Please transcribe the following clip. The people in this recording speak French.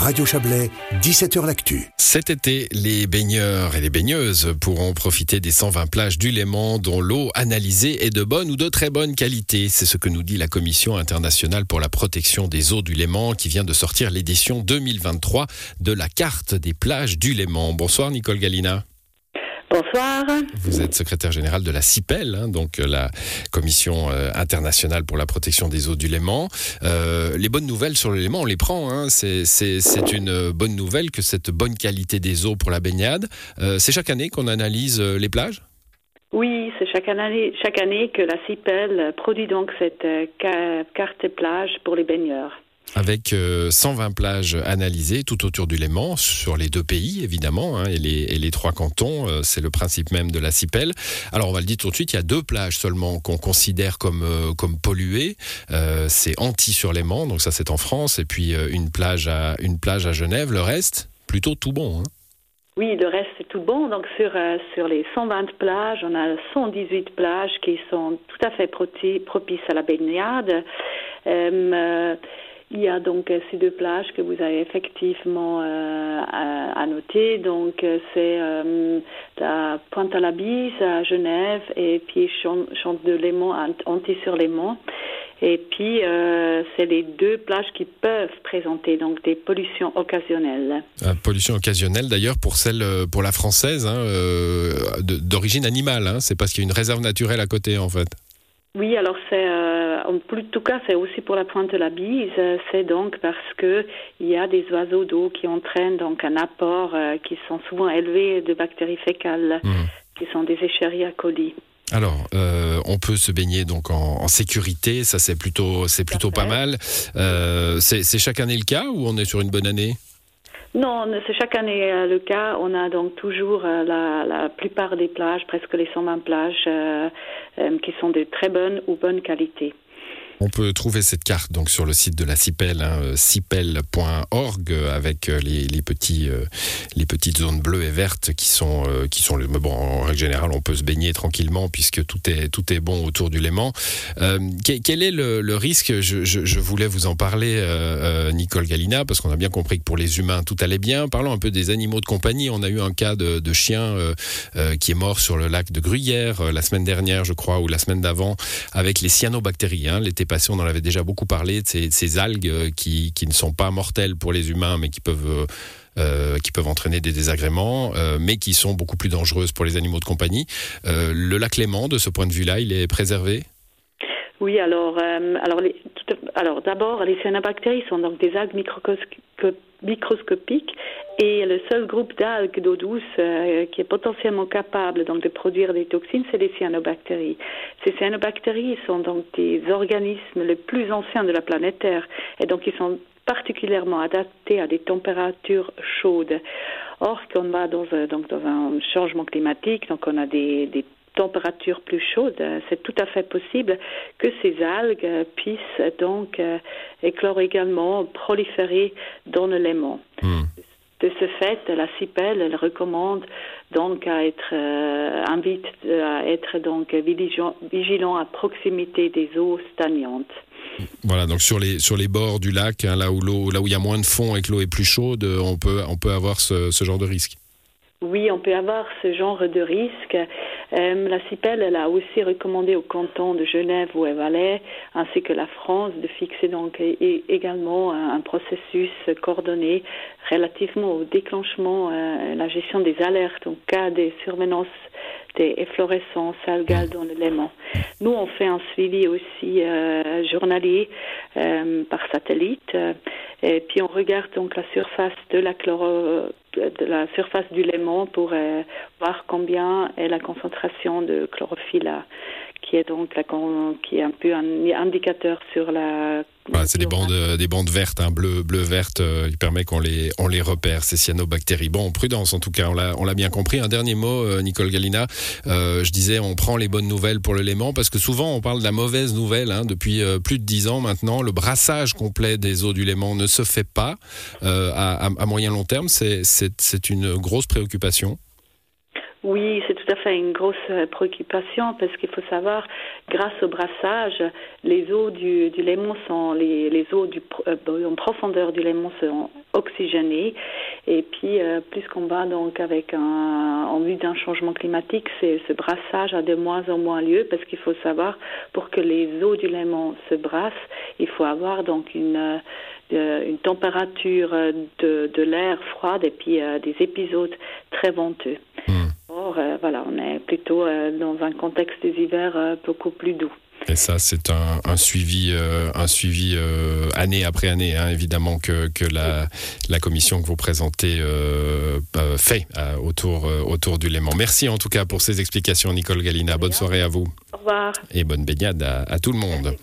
Radio Chablais, 17h L'Actu. Cet été, les baigneurs et les baigneuses pourront profiter des 120 plages du Léman dont l'eau analysée est de bonne ou de très bonne qualité. C'est ce que nous dit la Commission internationale pour la protection des eaux du Léman qui vient de sortir l'édition 2023 de la carte des plages du Léman. Bonsoir Nicole Galina. Bonsoir. Vous êtes secrétaire général de la CIPEL, hein, donc euh, la Commission euh, internationale pour la protection des eaux du Léman. Euh, les bonnes nouvelles sur le Léman, on les prend. Hein. C'est une bonne nouvelle que cette bonne qualité des eaux pour la baignade. c'est chaque année qu'on analyse les plages? Oui, c'est chaque année, chaque année que la CIPEL produit donc cette carte plage pour les baigneurs avec 120 euh, plages analysées tout autour du Léman, sur les deux pays évidemment, hein, et, les, trois cantons, euh, c'est le principe même de la CIPEL. Alors on va le dire tout de suite, il y a deux plages seulement qu'on considère comme, euh, comme polluées, c'est Anti-sur-Léman, donc ça c'est en France, et puis une, plage à, une plage à Genève, le reste, plutôt tout bon. Hein. Oui, le reste c'est tout bon. Donc sur, sur les 120 plages, on a 118 plages qui sont tout à fait propices à la baignade. Il y a donc euh, ces deux plages que vous avez effectivement euh, à, noter. Donc euh, c'est euh, la Pointe à la Bise à Genève et puis Chante de Léman, Anti-sur-Léman. Et puis, euh, c'est les deux plages qui peuvent présenter donc des pollutions occasionnelles. Ah, pollution occasionnelle, d'ailleurs, pour celle, pour la française, hein, euh, d'origine animale. Hein, c'est parce qu'il y a une réserve naturelle à côté, en fait. Oui, alors c'est euh, en tout cas c'est aussi pour la pointe de la bise, c'est donc parce que il y a des oiseaux d'eau qui entraînent donc un apport euh, qui sont souvent élevés de bactéries fécales, mmh. qui sont des Escherichia coli. Alors, euh, on peut se baigner donc en, sécurité, ça c'est plutôt c'est plutôt pas mal. c'est chaque année le cas ou on est sur une bonne année? Non, c'est chaque année euh, le cas. On a donc toujours euh, la, la, plupart des plages, presque les 120 plages, euh, qui sont de très bonne ou bonne qualité. On peut trouver cette carte donc sur le site de la CIPEL, hein, euh, cipel.org, avec euh, les, petits, euh, les petites zones bleues et vertes qui sont, qui sont bon, en règle générale, on peut se baigner tranquillement puisque tout est, tout est bon autour du Léman. quel est le, risque je, voulais vous en parler, Nicole Galina, parce qu'on a bien compris que pour les humains, tout allait bien. Parlons un peu des animaux de compagnie. On a eu un cas de, de chien qui est mort sur le lac de Gruyère la semaine dernière, je crois, ou la semaine d'avant, avec les cyanobactéries, hein, passé, on en avait déjà beaucoup parlé, de ces, algues euh, qui, ne sont pas mortelles pour les humains, mais qui peuvent... Euh, euh, qui peuvent entraîner des désagréments, mais qui sont beaucoup plus dangereuses pour les animaux de compagnie. le lac Léman, de ce point de vue-là, il est préservé? Oui, alors, alors, alors d'abord, les cyanobactéries sont donc des algues microscopiques et le seul groupe d'algues d'eau douce euh, qui est potentiellement capable donc de produire des toxines, c'est les cyanobactéries. Ces cyanobactéries sont donc des organismes les plus anciens de la planète Terre et donc ils sont particulièrement adaptés à des températures chaudes. Or, quand on va dans, euh, donc dans un changement climatique, donc on a des, des températures plus chaudes, c'est tout à fait possible que ces algues puissent donc euh, éclore également, proliférer dans le Léman. De ce fait, la CIPEL elle recommande donc à être euh, invite à être donc vigilant, vigilant à proximité des eaux stagnantes. Voilà, donc sur les sur les bords du lac, hein, là où l'eau là où il y a moins de fond et que l'eau est plus chaude, on peut on peut avoir ce, ce genre de risque. Oui, on peut avoir ce genre de risque. Euh, la CIPEL elle a aussi recommandé au canton de Genève ou Valais, ainsi que la France, de fixer donc également un, processus coordonné relativement au déclenchement, euh, la gestion des alertes en cas de survenance des efflorescences algales dans l'élément. Nous, on fait un suivi aussi euh, journalier euh, par satellite, et puis on regarde donc la surface de la chloro de la surface du Léman pour euh, voir combien est la concentration de chlorophylle qui est donc la, qui est un peu un indicateur sur la. c'est des bandes, des bandes vertes, hein, bleu, bleu, verte, euh, qui permet qu'on les, on les repère, ces cyanobactéries. Bon, prudence en tout cas, on l'a, on l'a bien compris. Un dernier mot, euh, Nicole Galina. je disais, on prend les bonnes nouvelles pour le Léman parce que souvent on parle de la mauvaise nouvelle. Hein, depuis plus de dix ans maintenant, le brassage complet des eaux du Léman ne se fait pas à, à, moyen long terme. C'est, c'est, c'est une grosse préoccupation. Oui, c'est tout à fait une grosse euh, préoccupation parce qu'il faut savoir, grâce au brassage, les eaux du, du sont les, les eaux du, euh, en profondeur du Léman sont oxygénées et puis euh, plus qu'on va donc avec un en vue d'un changement climatique, c'est ce brassage a de moins en moins lieu parce qu'il faut savoir pour que les eaux du Léman se brassent, il faut avoir donc une une température de, de l'air froide et puis des épisodes très venteux. Euh, on est plutôt euh, dans un contexte des hivers euh, beaucoup plus doux. Et ça, c'est un, suivi, un suivi année après année, hein, évidemment, que, que la, la, commission que vous présentez fait autour, autour du Léman. Merci en tout cas pour ces explications, Nicole Galina. Bonne soirée à vous. Au revoir. Et bonne baignade à, à tout le monde.